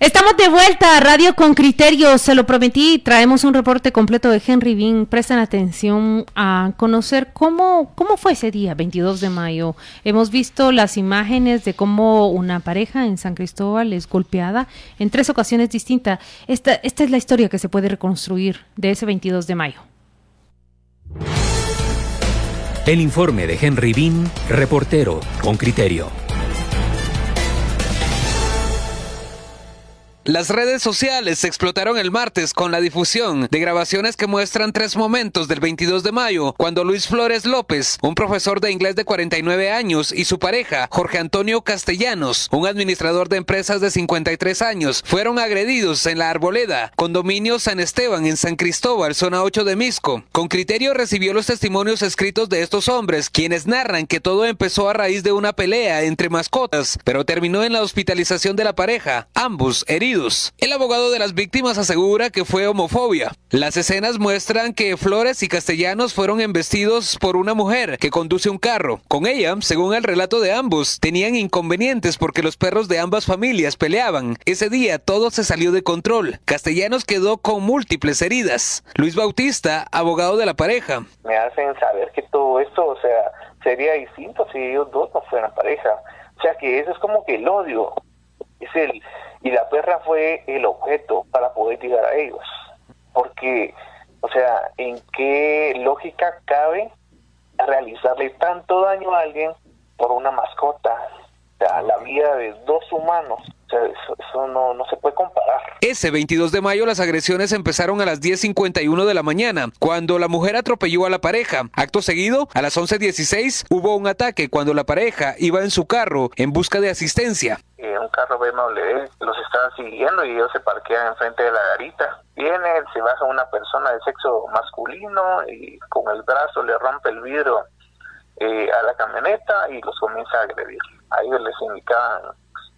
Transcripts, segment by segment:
Estamos de vuelta a Radio con Criterio, se lo prometí, traemos un reporte completo de Henry Bean. Presten atención a conocer cómo, cómo fue ese día, 22 de mayo. Hemos visto las imágenes de cómo una pareja en San Cristóbal es golpeada en tres ocasiones distintas. Esta, esta es la historia que se puede reconstruir de ese 22 de mayo. El informe de Henry Bean, reportero con criterio. Las redes sociales explotaron el martes con la difusión de grabaciones que muestran tres momentos del 22 de mayo, cuando Luis Flores López, un profesor de inglés de 49 años, y su pareja, Jorge Antonio Castellanos, un administrador de empresas de 53 años, fueron agredidos en la Arboleda, condominio San Esteban en San Cristóbal, zona 8 de Misco. Con criterio recibió los testimonios escritos de estos hombres, quienes narran que todo empezó a raíz de una pelea entre mascotas, pero terminó en la hospitalización de la pareja, ambos heridos el abogado de las víctimas asegura que fue homofobia. Las escenas muestran que Flores y Castellanos fueron embestidos por una mujer que conduce un carro. Con ella, según el relato de ambos, tenían inconvenientes porque los perros de ambas familias peleaban. Ese día todo se salió de control. Castellanos quedó con múltiples heridas. Luis Bautista, abogado de la pareja. Me hacen saber que todo esto, o sea, sería distinto si ellos dos no fueran pareja. O sea que eso es como que el odio, es el, y la perra fue el objeto para poder llegar a ellos. Porque, o sea, ¿en qué lógica cabe realizarle tanto daño a alguien por una mascota? O sea, la vida de dos humanos eso, no, no, se puede comparar. Ese 22 de mayo las agresiones empezaron a las 10.51 de la mañana, cuando la mujer atropelló a la pareja. Acto seguido, a las 11.16 hubo un ataque cuando la pareja iba en su carro en busca de asistencia. Eh, un carro BMW los estaba siguiendo y ellos se parquean enfrente de la garita. Viene, se baja una persona de sexo masculino y con el brazo le rompe el vidrio eh, a la camioneta y los comienza a agredir. A ellos les indicaban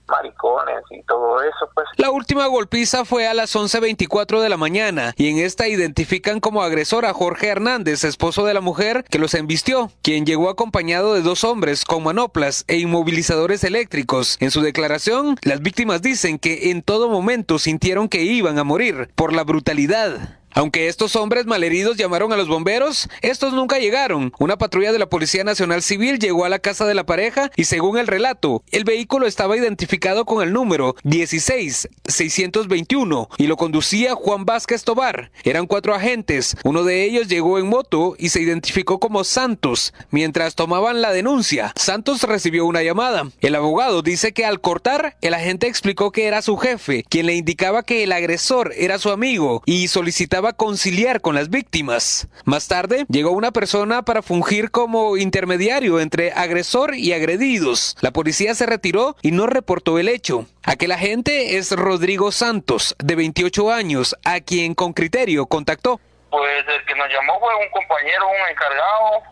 maricones y todo eso, pues. La última golpiza fue a las 11.24 de la mañana y en esta identifican como agresor a Jorge Hernández, esposo de la mujer que los embistió, quien llegó acompañado de dos hombres con manoplas e inmovilizadores eléctricos. En su declaración, las víctimas dicen que en todo momento sintieron que iban a morir por la brutalidad. Aunque estos hombres malheridos llamaron a los bomberos, estos nunca llegaron. Una patrulla de la Policía Nacional Civil llegó a la casa de la pareja y según el relato, el vehículo estaba identificado con el número 16621 y lo conducía Juan Vázquez Tobar. Eran cuatro agentes, uno de ellos llegó en moto y se identificó como Santos. Mientras tomaban la denuncia, Santos recibió una llamada. El abogado dice que al cortar, el agente explicó que era su jefe, quien le indicaba que el agresor era su amigo y solicitaba conciliar con las víctimas. Más tarde, llegó una persona para fungir como intermediario entre agresor y agredidos. La policía se retiró y no reportó el hecho. Aquel agente es Rodrigo Santos, de 28 años, a quien con criterio contactó. Pues el que nos llamó fue un compañero, un encargado.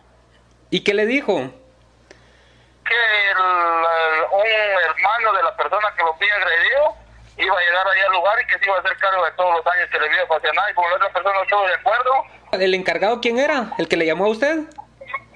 ¿Y qué le dijo? Que un hermano de la persona que lo había agredido iba a llegar allá al lugar y que se iba a hacer cargo de todos los daños que le había ocasionado y como la otra persona no estuvo de acuerdo. ¿El encargado quién era? ¿El que le llamó a usted?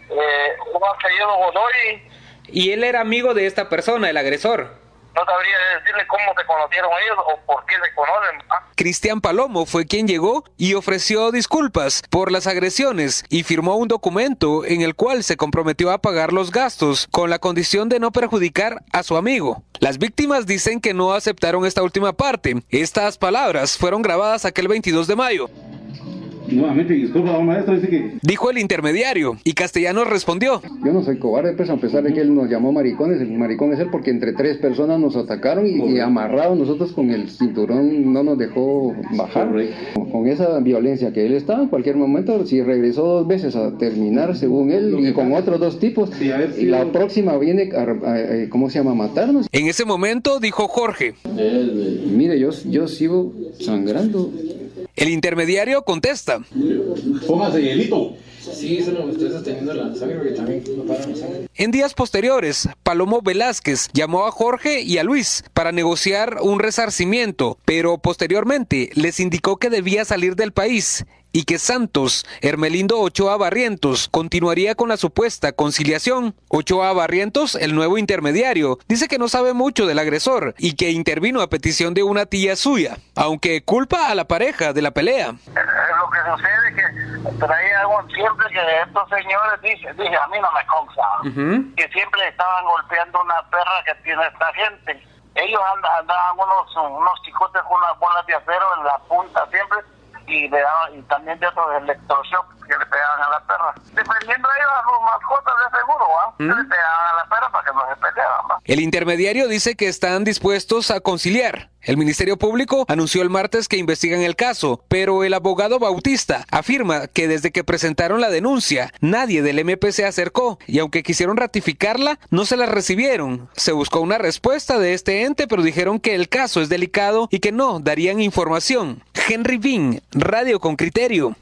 Eh, un apellido Godoy. ¿Y él era amigo de esta persona, el agresor? No sabría decirle cómo se conocieron ellos o por qué se conocen. Cristian Palomo fue quien llegó y ofreció disculpas por las agresiones y firmó un documento en el cual se comprometió a pagar los gastos con la condición de no perjudicar a su amigo. Las víctimas dicen que no aceptaron esta última parte. Estas palabras fueron grabadas aquel 22 de mayo. Nuevamente, disculpa, maestro, dice que... Dijo el intermediario, y Castellanos respondió. Yo no soy cobarde, pues, a pesar de que él nos llamó maricones, el maricón es él porque entre tres personas nos atacaron y, amarrados nosotros con el cinturón no nos dejó bajar. Con esa violencia que él estaba, en cualquier momento, si regresó dos veces a terminar, según él, y con otros dos tipos, y la próxima viene, a, ¿cómo se llama?, a matarnos. En ese momento, dijo Jorge. Mire, yo, yo sigo sangrando el intermediario contesta. Póngase hielito. Sí, eso estoy sosteniendo la sangre porque también no para la sangre. En días posteriores, Palomo Velázquez llamó a Jorge y a Luis para negociar un resarcimiento, pero posteriormente les indicó que debía salir del país y que Santos, Hermelindo Ochoa Barrientos, continuaría con la supuesta conciliación. Ochoa Barrientos, el nuevo intermediario, dice que no sabe mucho del agresor y que intervino a petición de una tía suya, aunque culpa a la pareja de la pelea. Lo que sucede es que traía siempre que estos señores, dije, dije a mí no me consta, que siempre estaban golpeando una perra que tiene esta gente ellos andaban unos, unos chicotes con unas bolas de acero en la punta siempre y le daban, y también de otros electroshock que le pegaban a la perra. Defendiendo ellos a sus mascotas de seguro, ¿va? ¿Mm? Le pegaban a la perra para que no se pelearan, ¿va? El intermediario dice que están dispuestos a conciliar. El Ministerio Público anunció el martes que investigan el caso, pero el abogado Bautista afirma que desde que presentaron la denuncia, nadie del MP se acercó y aunque quisieron ratificarla, no se la recibieron. Se buscó una respuesta de este ente, pero dijeron que el caso es delicado y que no darían información. Henry Bean, Radio con Criterio.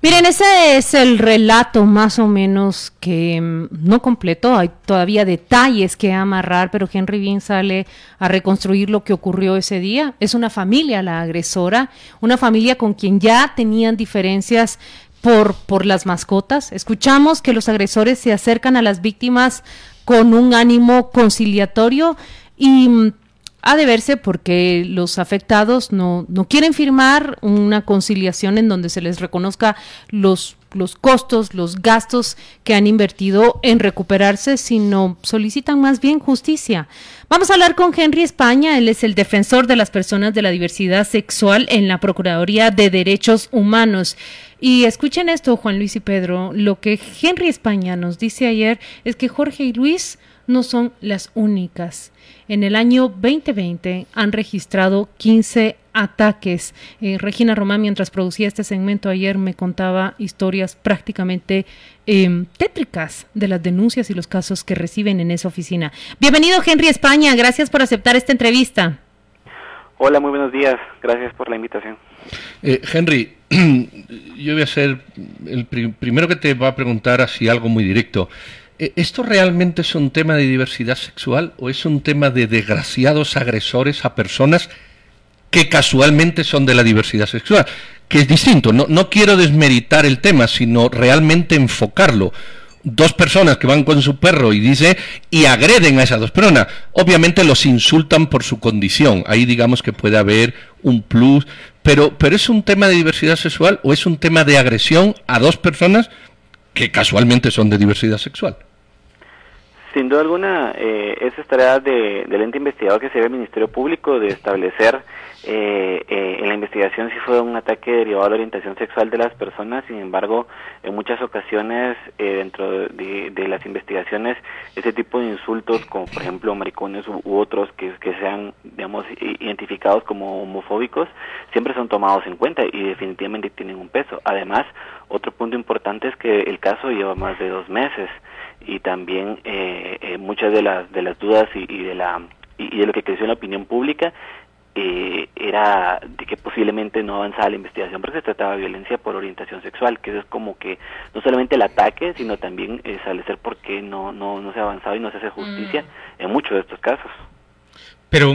Miren, ese es el relato más o menos que mm, no completó, hay todavía detalles que amarrar, pero Henry Bean sale a reconstruir lo que ocurrió ese día. Es una familia la agresora, una familia con quien ya tenían diferencias por, por las mascotas. Escuchamos que los agresores se acercan a las víctimas con un ánimo conciliatorio y mm, ha de verse porque los afectados no, no quieren firmar una conciliación en donde se les reconozca los, los costos, los gastos que han invertido en recuperarse, sino solicitan más bien justicia. Vamos a hablar con Henry España, él es el defensor de las personas de la diversidad sexual en la Procuraduría de Derechos Humanos. Y escuchen esto, Juan Luis y Pedro, lo que Henry España nos dice ayer es que Jorge y Luis no son las únicas en el año 2020 han registrado 15 ataques. Eh, Regina Román, mientras producía este segmento ayer, me contaba historias prácticamente em, tétricas de las denuncias y los casos que reciben en esa oficina. Bienvenido, Henry España. Gracias por aceptar esta entrevista. Hola, muy buenos días. Gracias por la invitación. Eh, Henry, yo voy a ser el primero que te va a preguntar así algo muy directo. Eh, ¿Esto realmente es un tema de diversidad sexual o es un tema de desgraciados agresores a personas que casualmente son de la diversidad sexual? Que es distinto. No, no quiero desmeritar el tema, sino realmente enfocarlo dos personas que van con su perro y dice y agreden a esas dos personas. Obviamente los insultan por su condición. Ahí digamos que puede haber un plus, pero pero es un tema de diversidad sexual o es un tema de agresión a dos personas que casualmente son de diversidad sexual. Sin duda alguna, eh, esa es tarea de, del ente investigador que se ve el Ministerio Público de establecer eh, eh, en la investigación si fue un ataque derivado de la orientación sexual de las personas. Sin embargo, en muchas ocasiones eh, dentro de, las investigaciones, ese tipo de insultos, como por ejemplo maricones u, otros que, que sean, digamos, identificados como homofóbicos, siempre son tomados en cuenta y definitivamente tienen un peso. Además, otro punto importante es que el caso lleva más de dos meses y también eh, eh, muchas de las de las dudas y, de la y, de lo que creció en la opinión pública eh, era de que posiblemente no avanzaba la investigación porque se trataba de violencia por orientación sexual, que eso es como que no solamente el ataque, sino también establecer por qué no, no, no se ha avanzado y no se hace justicia mm. en muchos de estos casos. Pero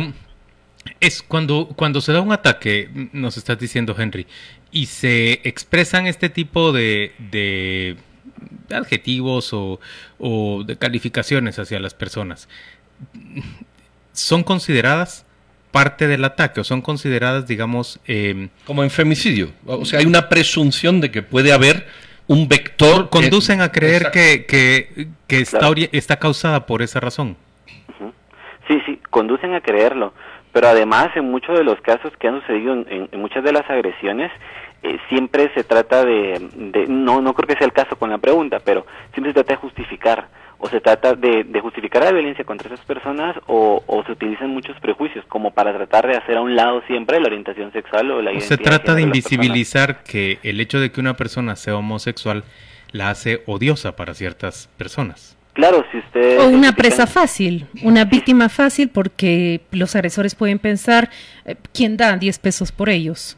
es cuando, cuando se da un ataque, nos estás diciendo Henry, y se expresan este tipo de, de adjetivos o, de calificaciones hacia las personas, ¿son consideradas parte del ataque o son consideradas, digamos... Em, Como en femicidio. O sea, hay una presunción de que puede haber un vector... Conducen a creer que, que, está, está causada por esa razón. Sí, sí, conducen a creerlo. Pero además, en muchos de los casos que han sucedido, en muchas de las agresiones, eh, siempre se trata de, no, no creo que sea el caso con la pregunta, pero siempre se trata de justificar, o se trata de, justificar la violencia contra esas personas, o, se utilizan muchos prejuicios como para tratar de hacer a un lado siempre la orientación sexual o la o Se trata de, invisibilizar que el hecho de que una persona sea homosexual la hace odiosa para ciertas personas. Claro, si usted... O una presa fácil, una víctima fácil porque los agresores pueden pensar, eh, ¿quién da 10 pesos por ellos?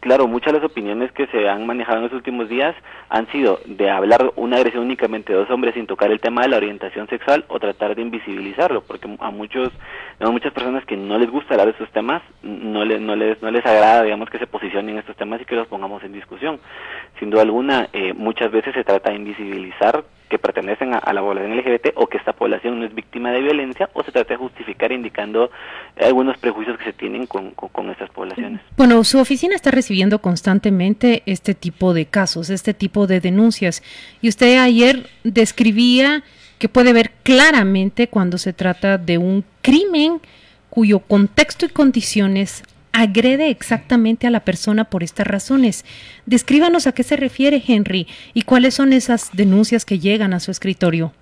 Claro, muchas de las opiniones que se han manejado en los últimos días han sido de hablar una agresión únicamente de dos hombres sin tocar el tema de la orientación sexual o tratar de invisibilizarlo, porque a muchos, a muchas personas que no les gusta hablar de estos temas, no les, no les, no les agrada, digamos, que se posicionen en estos temas y que los pongamos en discusión. Sin duda alguna, eh, muchas veces se trata de invisibilizar que pertenecen a, la población LGBT o que esta población no es víctima de violencia o se trata de justificar indicando algunos prejuicios que se tienen con, con, estas poblaciones. Bueno, su oficina está recibiendo constantemente este tipo de casos, este tipo de denuncias y usted ayer describía que puede ver claramente cuando se trata de un crimen cuyo contexto y condiciones agrede exactamente a la persona por estas razones. Descríbanos a qué se refiere Henry y cuáles son esas denuncias que llegan a su escritorio.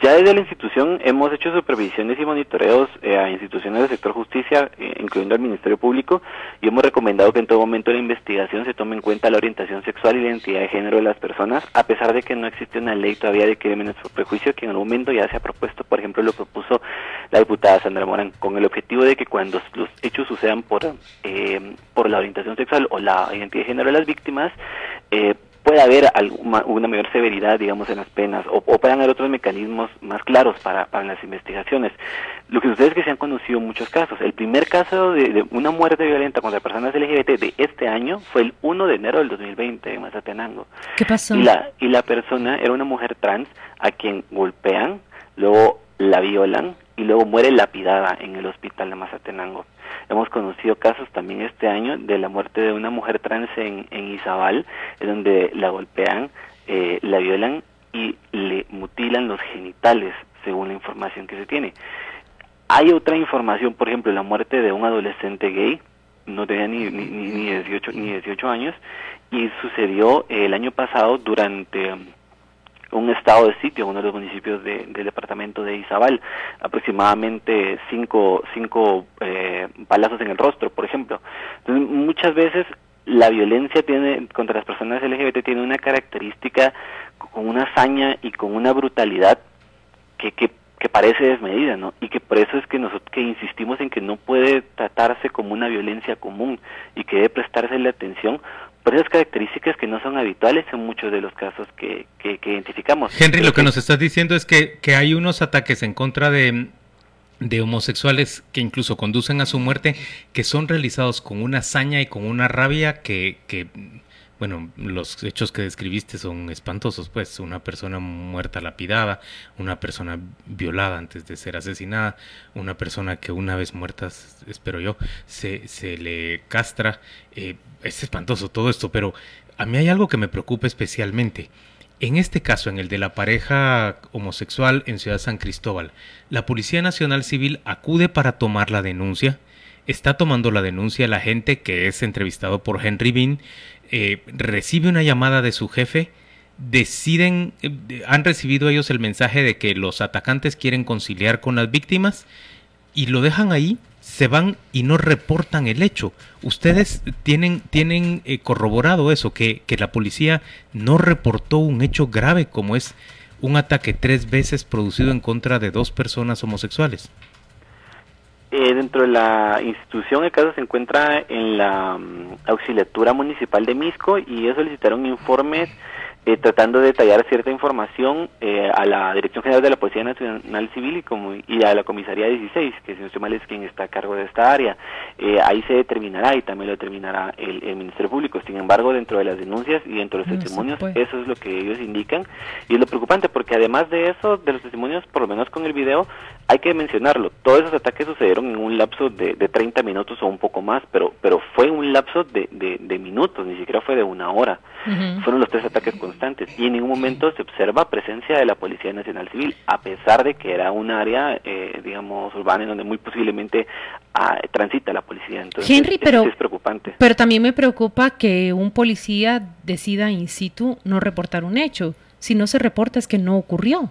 Ya desde la institución hemos hecho supervisiones y monitoreos eh, a instituciones del sector justicia, eh, incluyendo al Ministerio Público, y hemos recomendado que en todo momento de la investigación se tome en cuenta la orientación sexual y la identidad de género de las personas, a pesar de que no existe una ley todavía de crímenes por prejuicio, que en algún momento ya se ha propuesto, por ejemplo, lo propuso la diputada Sandra Morán, con el objetivo de que cuando los hechos sucedan por, eh, por la orientación sexual o la identidad de género de las víctimas, eh, puede haber alguna, una mayor severidad, digamos, en las penas, o, puedan haber otros mecanismos más claros para, para las investigaciones. Lo que sucede es que se han conocido muchos casos. El primer caso de, una muerte violenta contra personas LGBT de este año fue el 1 de enero del 2020 en Mazatenango. ¿Qué pasó? Y la, y la persona era una mujer trans a quien golpean, luego la violan y luego muere lapidada en el hospital de Mazatenango. Hemos conocido casos también este año de la muerte de una mujer trans en, en Izabal, donde la golpean, eh, la violan y le mutilan los genitales, según la información que se tiene. Hay otra información, por ejemplo, la muerte de un adolescente gay, no tenía ni, ni, ni, 18, ni 18 años, y sucedió el año pasado durante un estado de sitio, uno de los municipios del departamento de Izabal, aproximadamente cinco, cinco eh, balazos en el rostro, por ejemplo. Entonces, muchas veces la violencia tiene contra las personas LGBT tiene una característica con una hazaña y con una brutalidad que, que, que parece desmedida, ¿no? Y que por eso es que nosotros que insistimos en que no puede tratarse como una violencia común y que debe prestarse la atención por esas características que no son habituales en muchos de los casos que, que, identificamos. Henry, lo que, nos estás diciendo es que, que hay unos ataques en contra de, de homosexuales que incluso conducen a su muerte, que son realizados con una hazaña y con una rabia que, que bueno, los hechos que describiste son espantosos, pues una persona muerta lapidada, una persona violada antes de ser asesinada, una persona que una vez muerta, espero yo, se, se le castra. Eh, es espantoso todo esto, pero a mí hay algo que me preocupa especialmente. En este caso, en el de la pareja homosexual en Ciudad San Cristóbal, la Policía Nacional Civil acude para tomar la denuncia. Está tomando la denuncia la gente que es entrevistado por Henry Bean eh, recibe una llamada de su jefe, deciden, eh, han recibido ellos el mensaje de que los atacantes quieren conciliar con las víctimas y lo dejan ahí, se van y no reportan el hecho. Ustedes tienen, tienen eh, corroborado eso, que, que la policía no reportó un hecho grave como es un ataque tres veces producido en contra de dos personas homosexuales. Eh, dentro de la institución el caso se encuentra en la mm, auxiliatura municipal de Misco y ellos solicitaron informes eh, tratando de detallar cierta información eh, a la Dirección General de la Policía Nacional Civil y, como, y a la Comisaría 16, que si no estoy mal es quien está a cargo de esta área. Eh, ahí se determinará y también lo determinará el, Ministerio Público. Sin embargo, dentro de las denuncias y dentro de los testimonios, eso es lo que ellos indican. Y es lo preocupante porque además de eso, de los testimonios, por lo menos con el video, hay que mencionarlo. Todos esos ataques sucedieron en un lapso de, de 30 minutos o un poco más, pero, pero fue un lapso de, de, minutos, ni siquiera fue de una hora. Fueron los tres ataques constantes y en ningún momento se observa presencia de la Policía Nacional Civil, a pesar de que era un área, eh, digamos, urbana en donde muy posiblemente ah, transita la policía. Entonces, Henry, pero, es preocupante. Pero también me preocupa que un policía decida in situ no reportar un hecho. Si no se reporta es que no ocurrió.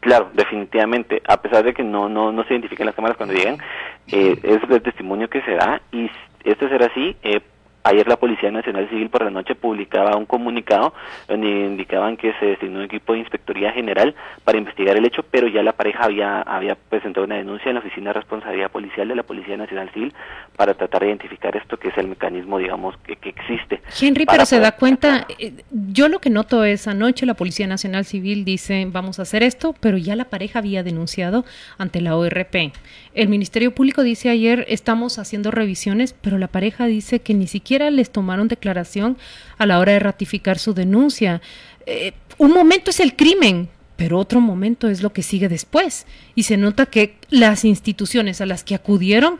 Claro, definitivamente, a pesar de que no no, no se identifiquen las cámaras cuando llegan, eh, es el testimonio que se da y esto será así, eh, Ayer la Policía Nacional Civil por la noche publicaba un comunicado donde indicaban que se designó un equipo de inspectoría general para investigar el hecho, pero ya la pareja había, había presentado una denuncia en la Oficina de Responsabilidad Policial de la Policía Nacional Civil para tratar de identificar esto, que es el mecanismo, digamos, que, que existe. Henry, pero se da cuenta, eh, yo lo que noto es anoche la Policía Nacional Civil dice, vamos a hacer esto, pero ya la pareja había denunciado ante la ORP. El Ministerio Público dice ayer, estamos haciendo revisiones, pero la pareja dice que ni siquiera les tomaron declaración a la hora de ratificar su denuncia. Eh, un momento es el crimen, pero otro momento es lo que sigue después. Y se nota que las instituciones a las que acudieron,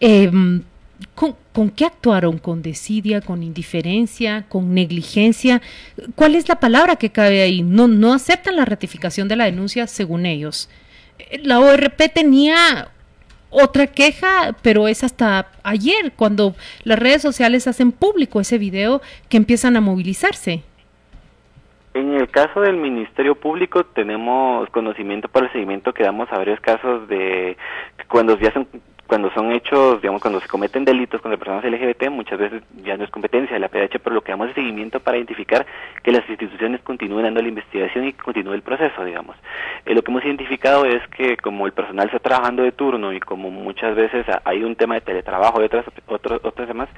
em, ¿con, qué actuaron? ¿Con desidia, con indiferencia, con negligencia? ¿Cuál es la palabra que cabe ahí? No, no aceptan la ratificación de la denuncia según ellos. Eh, la ORP tenía otra queja, pero es hasta ayer cuando las redes sociales hacen público ese video que empiezan a movilizarse. En el caso del Ministerio Público tenemos conocimiento por el seguimiento que damos a varios casos de cuando ya son cuando son hechos, digamos, cuando se cometen delitos contra personas LGBT, muchas veces ya no es competencia de la PDH, pero lo que damos es seguimiento para identificar que las instituciones continúen dando la investigación y continúe el proceso, digamos. Eh, lo que hemos identificado es que como el personal está trabajando de turno y como muchas veces hay un tema de teletrabajo y otras, otros, otros temas,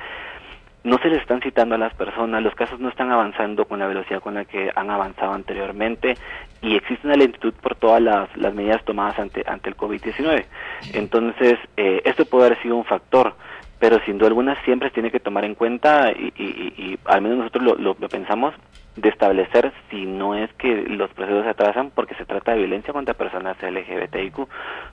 no se les están citando a las personas, los casos no están avanzando con la velocidad con la que han avanzado anteriormente y existe una lentitud por todas las, las medidas tomadas ante, ante el COVID-19. Entonces, eh, esto puede haber sido un factor, pero sin duda alguna siempre se tiene que tomar en cuenta y, y, al menos nosotros lo, lo, pensamos de establecer si no es que los procesos se atrasan porque se trata de violencia contra personas LGBTIQ.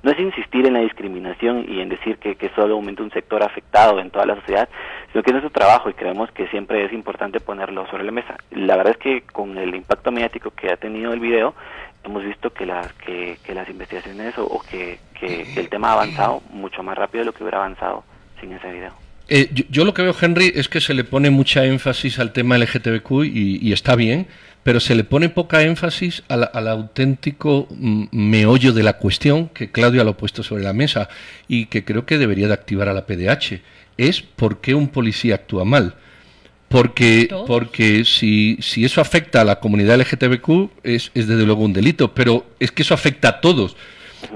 No es insistir en la discriminación y en decir que, que solo aumenta un sector afectado en toda la sociedad, sino que es nuestro trabajo y creemos que siempre es importante ponerlo sobre la mesa. La verdad es que con el impacto mediático que ha tenido el video, hemos visto que las, que, que las investigaciones o, que, que, el tema ha avanzado mucho más rápido de lo que hubiera avanzado sin ese video. Eh, yo, lo que veo, Henry, es que se le pone mucha énfasis al tema LGTBQ y, y está bien, pero se le pone poca énfasis al, al, auténtico mm, meollo de la cuestión que Claudia lo ha puesto sobre la mesa y que creo que debería de activar a la PDH. Es por qué un policía actúa mal. Porque, porque si, si eso afecta a la comunidad LGTBQ es, es desde luego un delito, pero es que eso afecta a todos.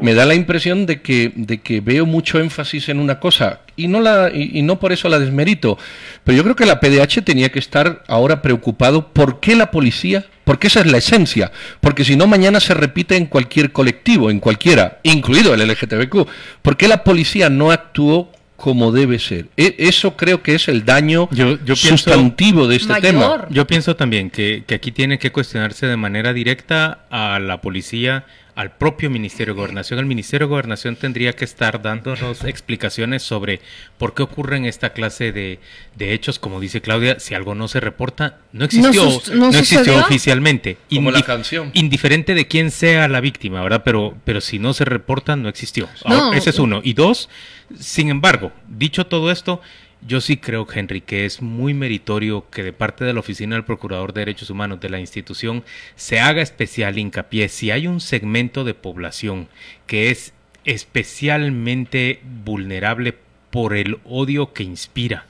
Me da la impresión de que, de que veo mucho énfasis en una cosa y no, la, y, no por eso la desmerito, pero yo creo que la PDH tenía que estar ahora preocupado por qué la policía, porque esa es la esencia, porque si no mañana se repite en cualquier colectivo, en cualquiera, incluido el LGTBQ, ¿por qué la policía no actuó como debe ser. E, eso creo que es el daño sustantivo de este tema. Yo pienso también que, que, aquí tiene que cuestionarse de manera directa a la policía al propio Ministerio de Gobernación. El Ministerio de Gobernación tendría que estar dándonos explicaciones sobre por qué ocurren esta clase de, de hechos, como dice Claudia, si algo no se reporta, no existió, no, existió oficialmente. Como la canción. Indiferente de quién sea la víctima, ¿verdad? Pero, pero si no se reporta, no existió. ese es uno. Y dos, sin embargo, dicho todo esto, yo sí creo, Henry, que es muy meritorio que de parte de la Oficina del Procurador de Derechos Humanos de la institución se haga especial hincapié si hay un segmento de población que es especialmente vulnerable por el odio que inspira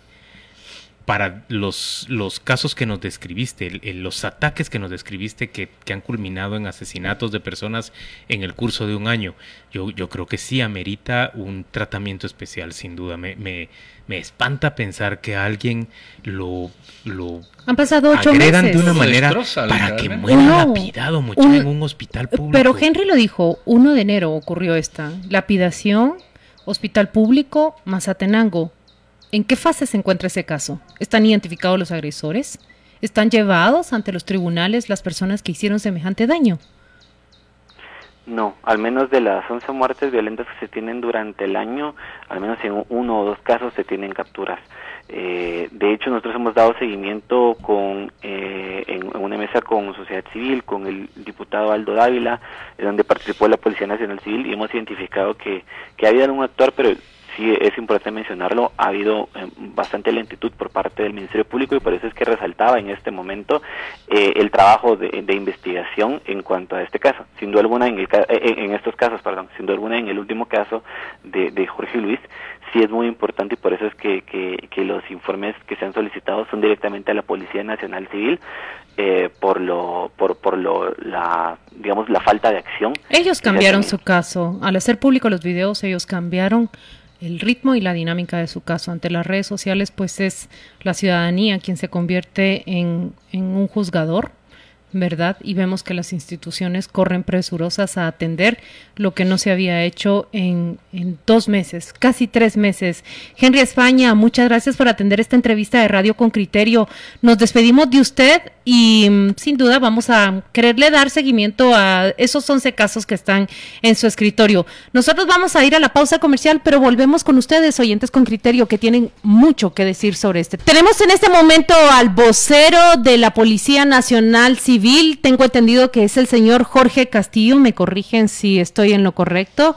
para los, los casos que nos describiste, los ataques que nos describiste que, han culminado en asesinatos de personas en el curso de un año, yo, yo creo que sí amerita un tratamiento especial, sin duda. Me, me, me espanta pensar que alguien lo, lo Han pasado ocho agredan de una manera para que muera lapidado mucho en un hospital público. Pero Henry lo dijo, 1 de enero ocurrió esta lapidación, hospital público, Mazatenango ¿En qué fase se encuentra ese caso? ¿Están identificados los agresores? ¿Están llevados ante los tribunales las personas que hicieron semejante daño? No, al menos de las 11 muertes violentas que se tienen durante el año, al menos en uno o dos casos se tienen capturas. Eh, de hecho, nosotros hemos dado seguimiento con eh, en, una mesa con sociedad civil, con el diputado Aldo Dávila, donde participó la Policía Nacional Civil y hemos identificado que, que ha un actor, pero sí es importante mencionarlo, ha habido eh, bastante lentitud por parte del Ministerio Público y por eso es que resaltaba en este momento eh, el trabajo de, investigación en cuanto a este caso. Sin duda alguna, en, el, en estos casos, perdón, sin duda alguna, en el último caso de, de Jorge Luis, sí es muy importante y por eso es que, que, los informes que se han solicitado son directamente a la Policía Nacional Civil eh, por lo por, por lo la digamos la falta de acción. Ellos cambiaron su caso al hacer público los videos, ellos cambiaron el ritmo y la dinámica de su caso ante las redes sociales, pues es la ciudadanía quien se convierte en, en un juzgador ¿verdad? Y vemos que las instituciones corren presurosas a atender lo que no se había hecho en, en, dos meses, casi tres meses. Henry España, muchas gracias por atender esta entrevista de Radio con Criterio. Nos despedimos de usted y mm, sin duda vamos a quererle dar seguimiento a esos 11 casos que están en su escritorio. Nosotros vamos a ir a la pausa comercial, pero volvemos con ustedes, oyentes con criterio, que tienen mucho que decir sobre este. Tenemos en este momento al vocero de la Policía Nacional Civil, tengo entendido que es el señor Jorge Castillo, me corrigen si estoy en lo correcto.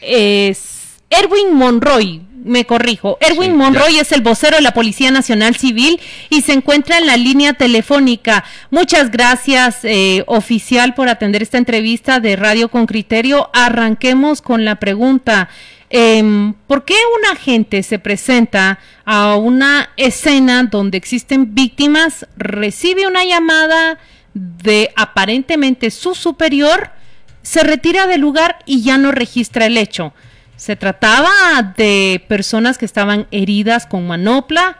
Es Erwin Monroy, me corrijo. Erwin Monroy es el vocero de la Policía Nacional Civil y se encuentra en la línea telefónica. Muchas gracias, eh, oficial, por atender esta entrevista de Radio con Criterio. Arranquemos con la pregunta. Em, ¿Por qué un agente se presenta a una escena donde existen víctimas, recibe una llamada de aparentemente su superior, se retira del lugar y ya no registra el hecho? Se trataba de personas que estaban heridas con manopla,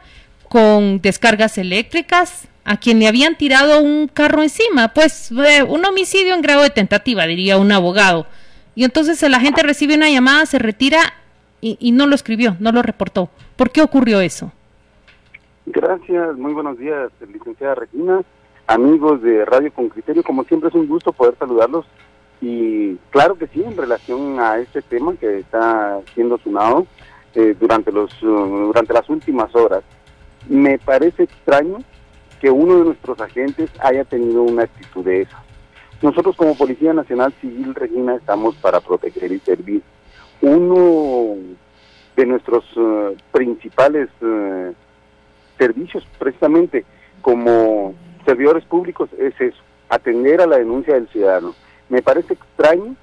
con descargas eléctricas, a quien le habían tirado un carro encima, pues eh, un homicidio en grado de tentativa, diría un abogado. Y entonces la gente recibe una llamada, se retira y, y no lo escribió, no lo reportó. ¿Por qué ocurrió eso? Gracias, muy buenos días, licenciada Regina, amigos de Radio Con Criterio, como siempre es un gusto poder saludarlos y claro que sí, en relación a este tema que está siendo sonado eh, durante, los, uh, durante las últimas horas, me parece extraño que uno de nuestros agentes haya tenido una actitud de esa. Nosotros como Policía Nacional Civil, Regina, estamos para proteger y servir. Uno de nuestros uh, principales uh, servicios, precisamente como servidores públicos, es eso, atender a la denuncia del ciudadano me parece extraño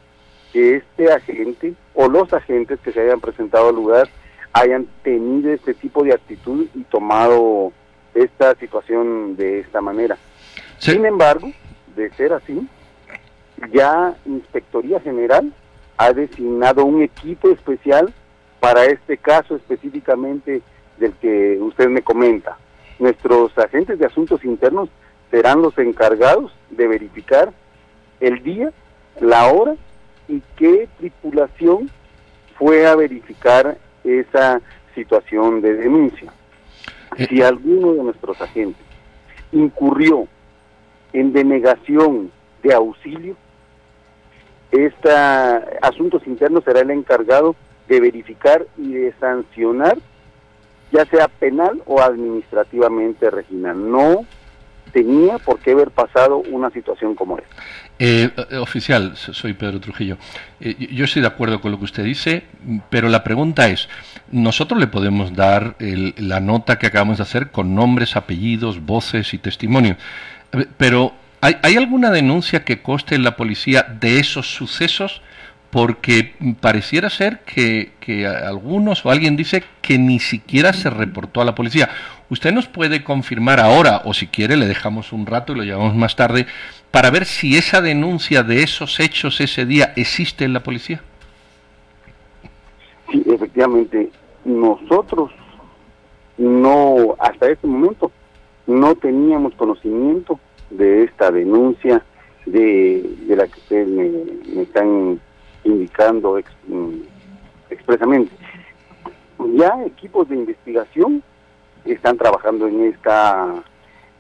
que este agente o los agentes que se hayan presentado al lugar hayan tenido este tipo de actitud y tomado esta situación de esta manera. Sin embargo, de ser así, ya Inspectoría General ha designado un equipo especial para este caso específicamente del que usted me comenta. Nuestros agentes de asuntos internos serán los encargados de verificar el día, la hora y qué tripulación fue a verificar esa situación de denuncia. Eh. Si alguno de nuestros agentes incurrió en denegación de auxilio, este Asuntos Internos será el encargado de verificar y de sancionar, ya sea penal o administrativamente, Regina. No tenía por qué haber pasado una situación como esta. Eh, eh, oficial, soy Pedro Trujillo. Eh, yo estoy de acuerdo con lo que usted dice, pero la pregunta es, nosotros le podemos dar la nota que acabamos de hacer con nombres, apellidos, voces y testimonios, pero ¿hay, ¿hay alguna denuncia que coste en la policía de esos sucesos? porque pareciera ser que, que, algunos o alguien dice que ni siquiera se reportó a la policía. ¿Usted nos puede confirmar ahora, o si quiere le dejamos un rato y lo llevamos más tarde, para ver si esa denuncia de esos hechos ese día existe en la policía? Sí, efectivamente, nosotros no, hasta este momento, no teníamos conocimiento de esta denuncia de, de la que ustedes me, están indicando mm, expresamente. Ya equipos de investigación están trabajando en esta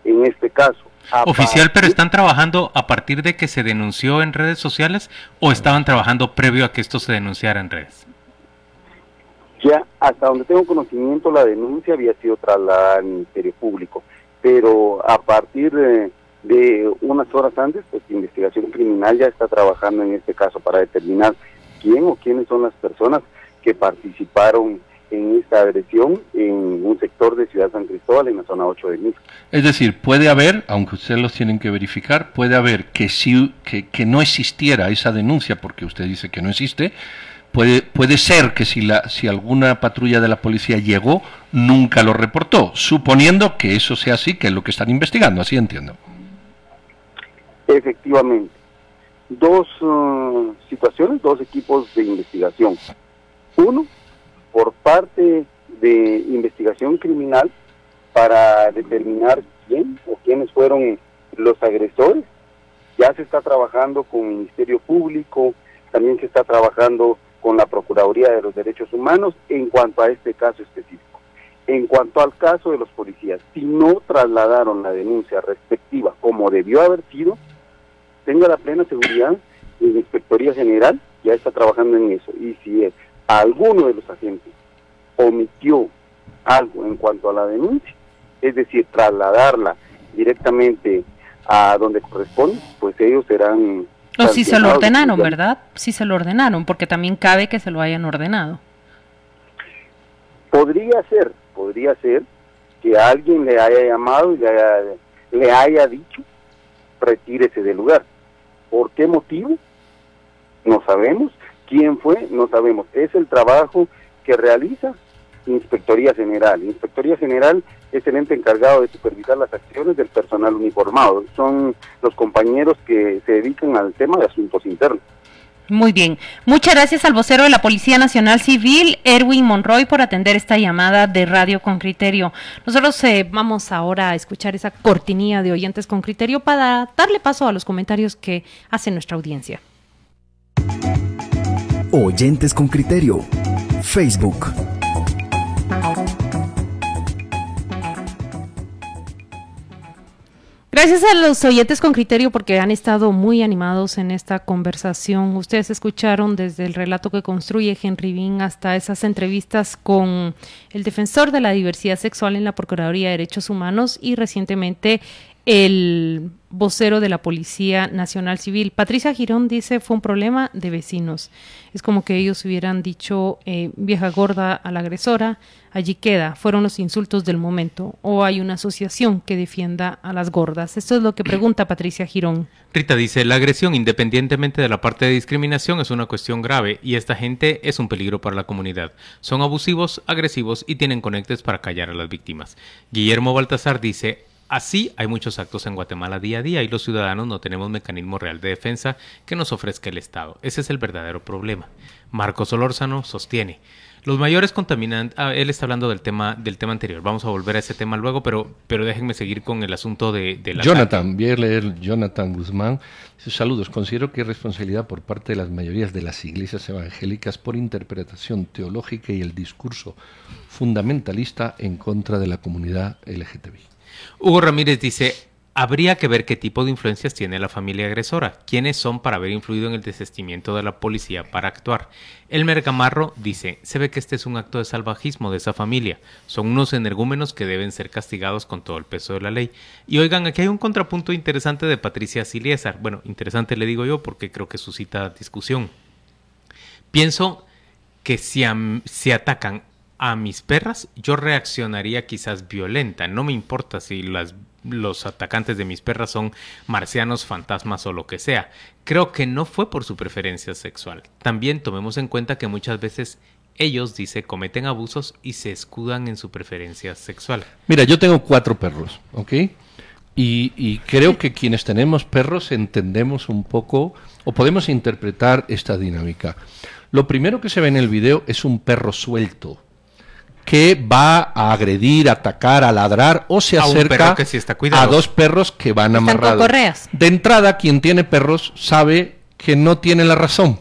en este caso. Oficial, pero están trabajando a partir de que se denunció en redes sociales o estaban trabajando previo a que esto se denunciara en redes? Ya, hasta donde tengo conocimiento, la denuncia había sido trasladada al Ministerio Público, pero a partir de, de unas horas antes, pues investigación criminal ya está trabajando en este caso para determinar quién o quiénes son las personas que participaron en esta agresión en un sector de Ciudad San Cristóbal, en la zona 8 de Misco. Es decir, puede haber, aunque ustedes los tienen que verificar, puede haber que, si, que, que no existiera esa denuncia, porque usted dice que no existe, puede, puede ser que si, la, si alguna patrulla de la policía llegó, nunca lo reportó, suponiendo que eso sea así, que es lo que están investigando, así entiendo. Efectivamente. Dos uh, situaciones, dos equipos de investigación. Uno, por parte de investigación criminal para determinar quién o quiénes fueron los agresores. Ya se está trabajando con el Ministerio Público, también se está trabajando con la Procuraduría de los Derechos Humanos en cuanto a este caso específico. En cuanto al caso de los policías, si no trasladaron la denuncia respectiva como debió haber sido, tenga la plena seguridad la Inspectoría General ya está trabajando en eso. Y si es alguno de los agentes omitió algo en cuanto a la denuncia, es decir, trasladarla directamente a donde corresponde, pues ellos serán... O si se lo ordenaron, ¿verdad? Si se lo ordenaron, porque también cabe que se lo hayan ordenado. Podría ser, podría ser que alguien le haya llamado y le haya, le haya dicho, retírese del lugar. ¿Por qué motivo? No sabemos. ¿Quién fue? No sabemos. Es el trabajo que realiza Inspectoría General. Inspectoría General es el ente encargado de supervisar las acciones del personal uniformado. Son los compañeros que se dedican al tema de asuntos internos. Muy bien. Muchas gracias al vocero de la Policía Nacional Civil, Erwin Monroy, por atender esta llamada de Radio con Criterio. Nosotros eh, vamos ahora a escuchar esa cortinilla de oyentes con criterio para darle paso a los comentarios que hace nuestra audiencia. Oyentes con criterio. Facebook. Gracias a los oyentes con criterio porque han estado muy animados en esta conversación. Ustedes escucharon desde el relato que construye Henry Bean hasta esas entrevistas con el defensor de la diversidad sexual en la Procuraduría de Derechos Humanos y recientemente el vocero de la Policía Nacional Civil. Patricia Girón dice fue un problema de vecinos. Es como que ellos hubieran dicho eh, vieja gorda a la agresora, allí queda, fueron los insultos del momento, o hay una asociación que defienda a las gordas. Esto es lo que pregunta Patricia Girón. Rita dice, la agresión, independientemente de la parte de discriminación, es una cuestión grave y esta gente es un peligro para la comunidad. Son abusivos, agresivos y tienen conectes para callar a las víctimas. Guillermo Baltasar dice, Así hay muchos actos en Guatemala día a día y los ciudadanos no tenemos mecanismo real de defensa que nos ofrezca el Estado. Ese es el verdadero problema. Marcos Solórzano sostiene. Los mayores contaminantes, ah, él está hablando del tema del tema anterior. Vamos a volver a ese tema luego, pero pero déjenme seguir con el asunto de, la Jonathan, voy a leer Jonathan Guzmán. Saludos, considero que hay responsabilidad por parte de las mayorías de las iglesias evangélicas por interpretación teológica y el discurso fundamentalista en contra de la comunidad LGTBI. Hugo Ramírez dice, habría que ver qué tipo de influencias tiene la familia agresora, quiénes son para haber influido en el desestimiento de la policía para actuar. El Mergamarro dice, se ve que este es un acto de salvajismo de esa familia, son unos energúmenos que deben ser castigados con todo el peso de la ley. Y oigan, aquí hay un contrapunto interesante de Patricia Siliesar, bueno, interesante le digo yo porque creo que suscita discusión. Pienso que si, si atacan a mis perras, yo reaccionaría quizás violenta. No me importa si las, los atacantes de mis perras son marcianos, fantasmas o lo que sea. Creo que no fue por su preferencia sexual. También tomemos en cuenta que muchas veces ellos, dice, cometen abusos y se escudan en su preferencia sexual. Mira, yo tengo cuatro perros, ¿ok? Y, y creo que quienes tenemos perros entendemos un poco o podemos interpretar esta dinámica. Lo primero que se ve en el video es un perro suelto que va a agredir, atacar, a ladrar o se acerca a dos perros que van amarrados. De entrada, quien tiene perros sabe que no tiene la razón.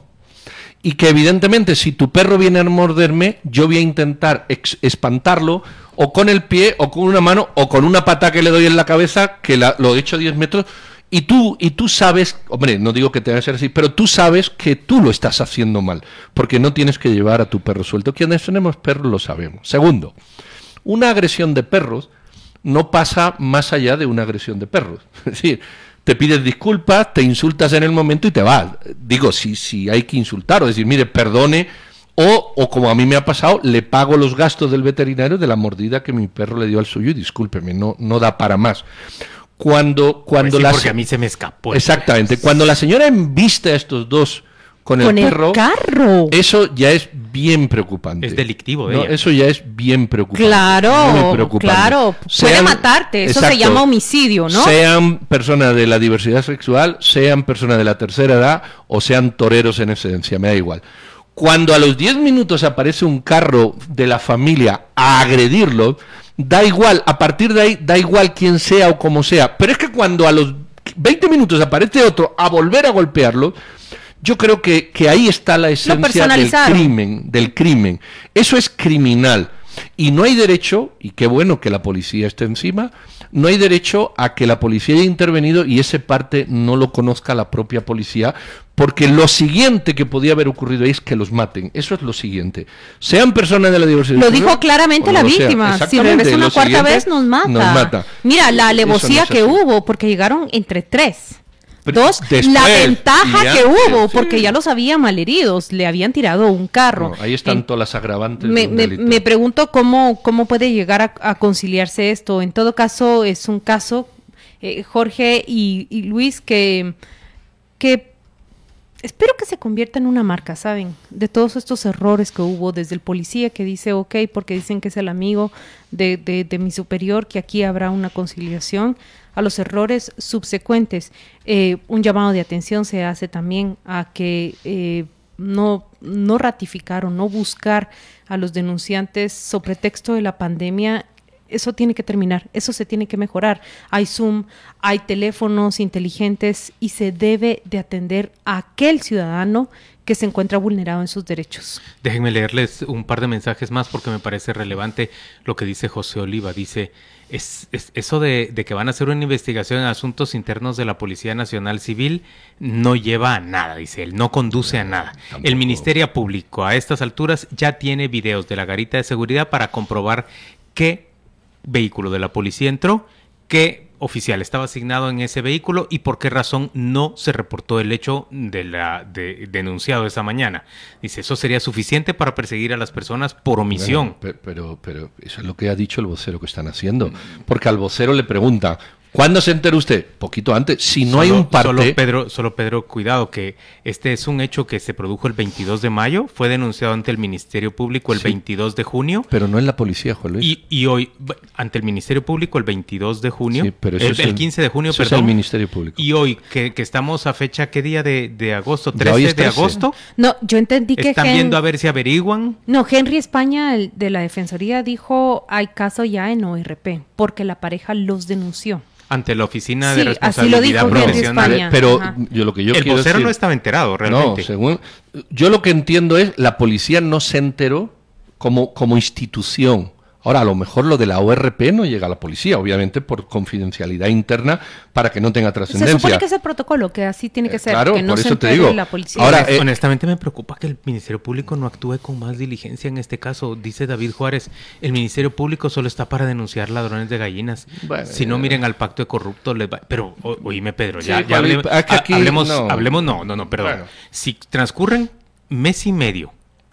Y que evidentemente si tu perro viene a morderme, yo voy a intentar espantarlo o con el pie o con una mano o con una pata que le doy en la cabeza, que lo he hecho 10 metros, y tú, y tú sabes, hombre, no digo que tenga que ser así, pero tú sabes que tú lo estás haciendo mal, porque no tienes que llevar a tu perro suelto. Quienes tenemos perros lo sabemos. Segundo, una agresión de perros no pasa más allá de una agresión de perros. Es decir, te pides disculpas, te insultas en el momento y te vas. Digo, si, si hay que insultar o decir, mire, perdone O, o como a mí me ha pasado, le pago los gastos del veterinario de la mordida que mi perro le dio al suyo y discúlpeme, no, no da para más. Cuando, cuando Pues sí, la porque se- a mí se me escapó. Exactamente. Cuando la señora embiste a estos dos con el Con el perro, carro. eso ya es bien preocupante. Es delictivo de No. Eso ya es bien preocupante. Claro, preocupante. claro. Puede Sean- matarte. Eso se llama homicidio, ¿no? Sean personas de la diversidad sexual, sean personas de la tercera edad o sean toreros en esencia, me da igual. Cuando a los 10 minutos aparece un carro de la familia a agredirlo, da igual, a partir de ahí da igual quién sea o como sea. Pero es que cuando a los 20 minutos aparece otro a volver a golpearlo, yo creo que, que ahí está la esencia del crimen, del crimen. Eso es criminal. Y no hay derecho, y qué bueno que la policía esté encima, no hay derecho a que la policía haya intervenido y ese parte no lo conozca la propia policía, porque lo siguiente que podía haber ocurrido es que los maten. Eso es lo siguiente. Sean personas de la diversidad. Lo dijo claramente la víctima. Si regresa una cuarta vez, nos mata. Nos mata. Mira, la no alevosía que hubo, porque llegaron entre tres. Dos, después, la ventaja que hubo, sí. porque ya los había malheridos, le habían tirado un carro. No, ahí están todas las agravantes. me, me- me pregunto cómo, cómo puede llegar a, a conciliarse esto. En todo caso, es un caso, eh, Jorge y, y Luis, que, que espero que se convierta en una marca, ¿saben? De todos estos errores que hubo, desde el policía que dice, ok, porque dicen que es el amigo de, de- de mi superior, que aquí habrá una conciliación, a los errores subsecuentes. Eh, un llamado de atención se hace también a que eh, no, no ratificar o no buscar a los denunciantes sobre texto de la pandemia eso tiene que terminar, eso se tiene que mejorar. Hay Zoom, hay teléfonos inteligentes y se debe de atender a aquel ciudadano que se encuentra vulnerado en sus derechos. Déjenme leerles un par de mensajes más porque me parece relevante lo que dice José Oliva. Dice, es, es- eso de, de que van a hacer una investigación en asuntos internos de la Policía Nacional Civil no lleva a nada, dice él, no conduce a nada. El Ministerio Público a estas alturas ya tiene videos de la garita de seguridad para comprobar qué vehículo de la policía entró, qué oficial estaba asignado en ese vehículo y por qué razón no se reportó el hecho de la de- denunciado esa mañana. Dice, eso sería suficiente para perseguir a las personas por omisión. Bueno, pe- pero, pero eso es lo que ha dicho el vocero que están haciendo. Porque al vocero le pregunta, ¿cuándo se enteró usted? Poquito antes. Si no hay un parte... Solo Pedro, solo Pedro, cuidado, que este es un hecho que se produjo el 22 de mayo, fue denunciado ante el Ministerio Público el Sí. 22 de junio. Pero no en la policía, Juan Luis. Y, y hoy, ante el Ministerio Público el 22 de junio, Sí, pero eso el, es el el- 15 de junio, eso es el Ministerio Público. Y hoy, que, que estamos a fecha, ¿qué día de, de agosto? Ya hoy 13 es de 13. agosto. No, yo entendí que Están Hen- viendo a ver si averiguan. No, Henry España el de la Defensoría dijo hay caso ya en ORP porque la pareja los denunció. Ante la Oficina Sí, de así lo Responsabilidad dijo Profesional. España. Pero Ajá. yo lo que yo el quiero vocero decir- no estaba enterado, realmente. No, según yo lo que entiendo es la policía no se enteró como como institución. Ahora, a lo mejor lo de la ORP no llega a la policía, obviamente por confidencialidad interna para que no tenga Se trascendencia. supone que es el protocolo, que así tiene que ser, claro, que no por se eso te digo. la policía. Ahora, eh, honestamente me preocupa que el Ministerio Público no actúe con más diligencia en este caso. Dice David Juárez, el Ministerio Público solo está para denunciar ladrones de gallinas. Bueno, si no ya. miren al pacto de corruptos, les va- pero o- oíme Pedro, Sí, ya, ya Juan Luis, hable- es que ha- aquí hablemos, no. hablemos, no, no, no, perdón. Bueno. Si transcurren mes y medio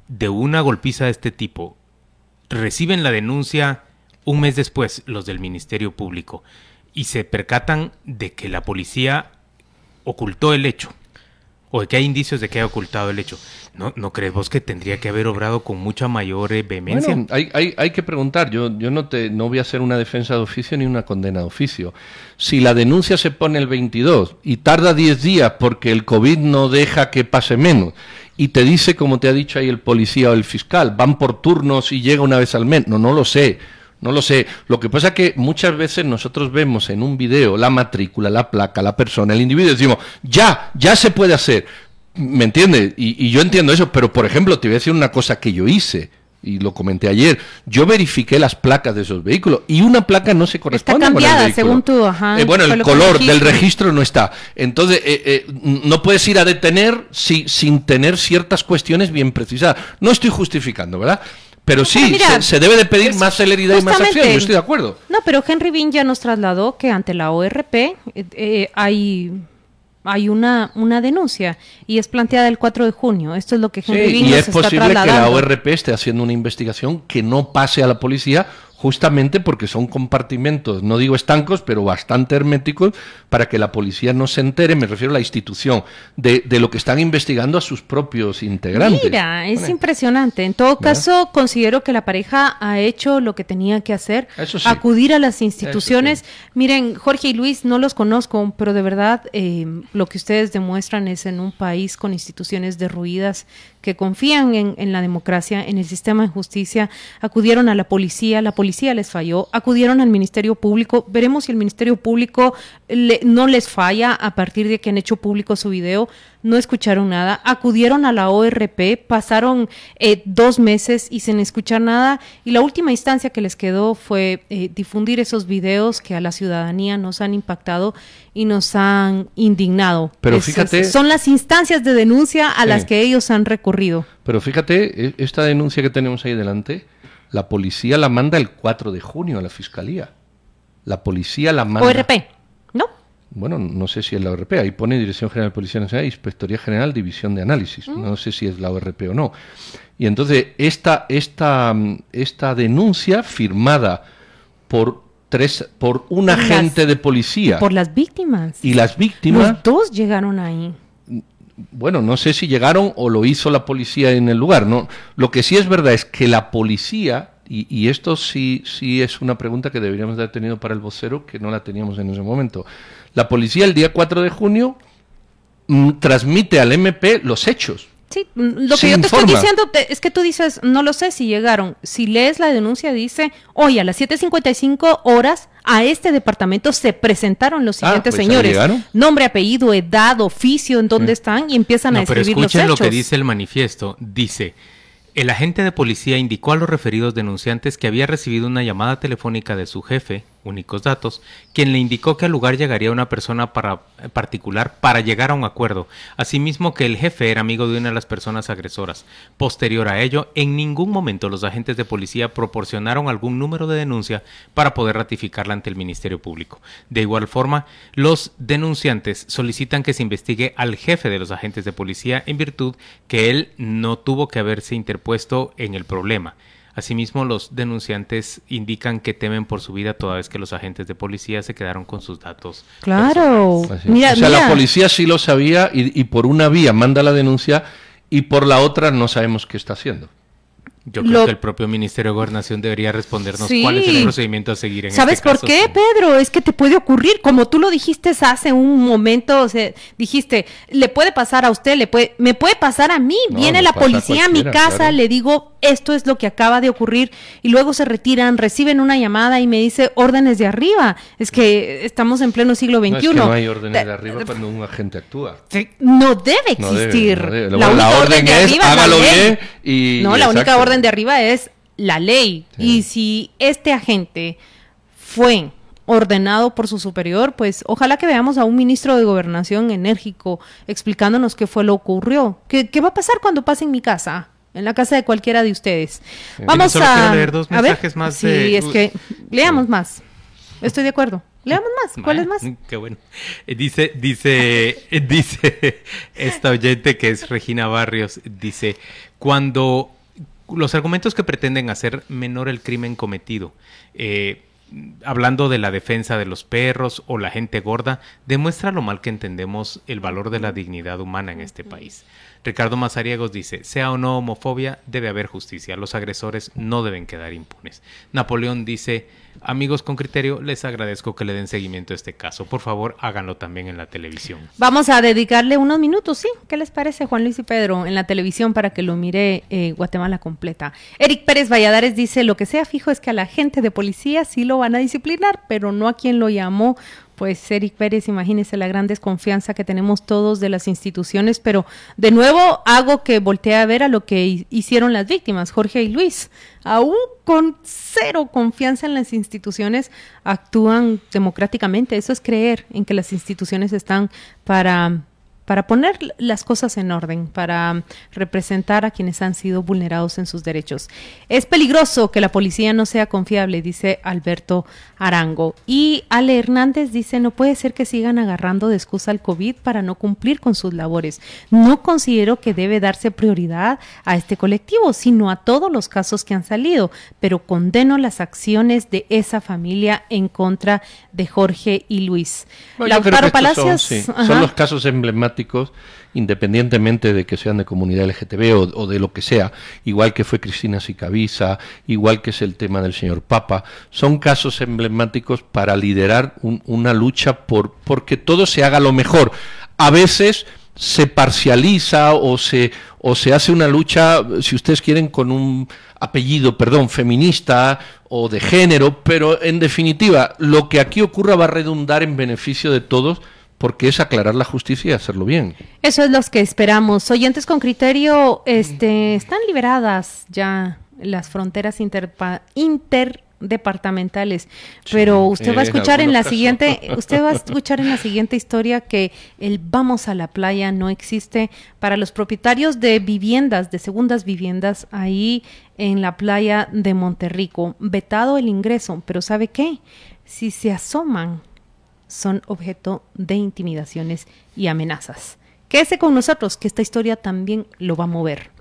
de una golpiza de este tipo, reciben la denuncia un mes después los del Ministerio Público y se percatan de que la policía ocultó el hecho o de que hay indicios de que haya ocultado el hecho. ¿No, ¿No crees vos que tendría que haber obrado con mucha mayor eh, vehemencia? Bueno, hay, hay, hay que preguntar. Yo, yo no, te, no voy a hacer una defensa de oficio ni una condena de oficio. Si la denuncia se pone el 22 y tarda 10 días porque el COVID no deja que pase menos y te dice, como te ha dicho ahí el policía o el fiscal, van por turnos y llega una vez al mes. No, no lo sé. No lo sé. Lo que pasa es que muchas veces nosotros vemos en un video la matrícula, la placa, la persona, el individuo y decimos, ya, ya se puede hacer. ¿Me entiendes? Y, y yo entiendo eso, pero por ejemplo, te voy a decir una cosa que yo hice y lo comenté ayer. Yo verifiqué las placas de esos vehículos y una placa no se corresponde con el cambiada, vehículo. según tú, ajá, Eh, bueno, el color del registro no está. Entonces, eh, eh, no puedes ir a detener si- sin tener ciertas cuestiones bien precisadas. No estoy justificando, ¿verdad? Pero sí, pero mira, se, se debe de pedir más celeridad y más acción. Yo estoy de acuerdo. No, pero Henry Bean ya nos trasladó que ante la ORP eh, eh, hay hay una, una denuncia y es planteada el 4 de junio. Esto es lo que Henry sí, y es posible que la ORP esté haciendo una investigación que no pase a la policía justamente porque son compartimentos, no digo estancos, pero bastante herméticos, para que la policía no se entere, me refiero a la institución, de, de lo que están investigando a sus propios integrantes. Mira, es impresionante. En todo caso, considero que la pareja ha hecho lo que tenía que hacer, acudir a las instituciones. Miren, Jorge y Luis, no los conozco, pero de verdad eh, lo que ustedes demuestran es en un país con instituciones derruidas que confían en, en, la democracia, en el sistema de justicia, acudieron a la policía, la policía les falló, acudieron al Ministerio Público, veremos si el Ministerio Público no les falla a partir de que han hecho público su video, no escucharon nada, acudieron a la ORP, pasaron eh, dos meses y sin escuchar nada, y la última instancia que les quedó fue eh, difundir esos videos que a la ciudadanía nos han impactado y nos han indignado. Pero fíjate. son las instancias de denuncia a las que ellos han recurrido. Pero fíjate, e, esta denuncia que tenemos ahí delante, la policía la manda el 4 de junio a la fiscalía. La policía la manda. ORP. Bueno, no sé si es la ORP, ahí pone Dirección General de Policía Nacional, Inspectoría General, División de Análisis. Mm. No sé si es la ORP o no. Y entonces, esta, esta, esta denuncia firmada por tres por un agente de policía. Por las víctimas. Y las víctimas. Los dos llegaron ahí. Bueno, no sé si llegaron o lo hizo la policía en el lugar. No, lo que sí es verdad es que la policía y, y, esto sí, sí es una pregunta que deberíamos haber tenido para el vocero, que no la teníamos en ese momento. La policía el día 4 de junio mm, transmite al MP los hechos. Sí, mm, lo que yo te estoy diciendo es que tú dices, no lo sé si llegaron. Si lees la denuncia, dice, hoy a las 7.55 horas a este departamento se presentaron los ah, siguientes pues señores. Nombre, apellido, edad, oficio, en dónde están y empiezan a escribir pero escuchen lo que dice el manifiesto. Dice, el agente de policía indicó a los referidos denunciantes que había recibido una llamada telefónica de su jefe, únicos datos, quien le indicó que al lugar llegaría una persona para, eh, particular para llegar a un acuerdo, asimismo que el jefe era amigo de una de las personas agresoras. Posterior a ello, en ningún momento los agentes de policía proporcionaron algún número de denuncia para poder ratificarla ante el Ministerio Público. De igual forma, los denunciantes solicitan que se investigue al jefe de los agentes de policía en virtud que él no tuvo que haberse interpuesto en el problema. Asimismo, los denunciantes indican que temen por su vida toda vez que los agentes de policía se quedaron con sus datos. Claro. Mira, o sea, la policía sí lo sabía y, y por una vía manda la denuncia y por la otra no sabemos qué está haciendo. Yo creo que el propio Ministerio de Gobernación debería respondernos cuál es el procedimiento a seguir en ¿Sabes este por qué, Pedro? Es que te puede ocurrir, como tú lo dijiste hace un momento, o sea, dijiste, le puede pasar a usted, le puede, me puede pasar a mí. Viene la policía a, mi casa, le digo, esto es lo que acaba de ocurrir, y luego se retiran, reciben una llamada y me dice órdenes de arriba. Es que estamos en pleno siglo XXI. No, es que no hay órdenes de arriba cuando un agente actúa. No debe existir. La, orden, es, hágalo bien y... No, la única orden de arriba es la ley. Y si este agente fue ordenado por su superior, pues ojalá que veamos a un ministro de gobernación enérgico explicándonos qué fue lo que ocurrió. ¿Qué, qué va a pasar cuando pase en mi casa? En la casa de cualquiera de ustedes. Vamos a leer dos mensajes más. Sí, es que leamos más. Estoy de acuerdo. Leamos más. ¿Cuál es más? Qué bueno. Eh, dice, dice, dice esta oyente que es Regina Barrios, dice, cuando los argumentos que pretenden hacer menor el crimen cometido, eh, hablando de la defensa de los perros o la gente gorda, demuestra lo mal que entendemos el valor de la dignidad humana en este país. Ricardo Mazariegos dice, sea o no homofobia, debe haber justicia. Los agresores no deben quedar impunes. Napoleón dice, amigos con criterio, les agradezco que le den seguimiento a este caso. Por favor, háganlo también en la televisión. Vamos a dedicarle unos minutos, ¿sí? ¿Qué les parece, Juan Luis y Pedro, en la televisión para que lo mire eh, Guatemala completa? Eric Pérez Valladares dice, lo que sea fijo es que a la gente de policía sí lo van a disciplinar, pero no a quien lo llamó pues Eric Pérez, imagínese la gran desconfianza que tenemos todos de las instituciones, pero de nuevo hago que voltee a ver a lo que hicieron las víctimas, Jorge y Luis. Aún con cero confianza en las instituciones, actúan democráticamente. Eso es creer en que las instituciones están para para poner las cosas en orden, para representar a quienes han sido vulnerados en sus derechos. Es peligroso que la policía no sea confiable, dice Alberto Arango. Y Ale Hernández dice, no puede ser que sigan agarrando de excusa al COVID para no cumplir con sus labores. No considero que debe darse prioridad a este colectivo, sino a todos los casos que han salido, pero condeno las acciones de esa familia en contra de Jorge y Luis. Palacios, son los casos emblemáticos independientemente de que sean de comunidad LGTB o, de lo que sea, igual que fue Cristina Sicavisa, igual que es el tema del señor Papa, son casos emblemáticos para liderar una lucha por porque todo se haga lo mejor. A veces se parcializa o se o se hace una lucha, si ustedes quieren, con un apellido, perdón, feminista o de género, pero en definitiva, lo que aquí ocurra va a redundar en beneficio de todos porque es aclarar la justicia y hacerlo bien. Eso es lo que esperamos. Oyentes con criterio, este, están liberadas ya las fronteras interdepartamentales, pero usted va a escuchar en, la siguiente, usted va a escuchar en la siguiente historia que el vamos a la playa no existe para los propietarios de viviendas, de segundas viviendas ahí en la playa de Monterrico, vetado el ingreso, pero ¿sabe qué? Si se asoman son objeto de intimidaciones y amenazas. Quédese con nosotros, que esta historia también lo va a mover.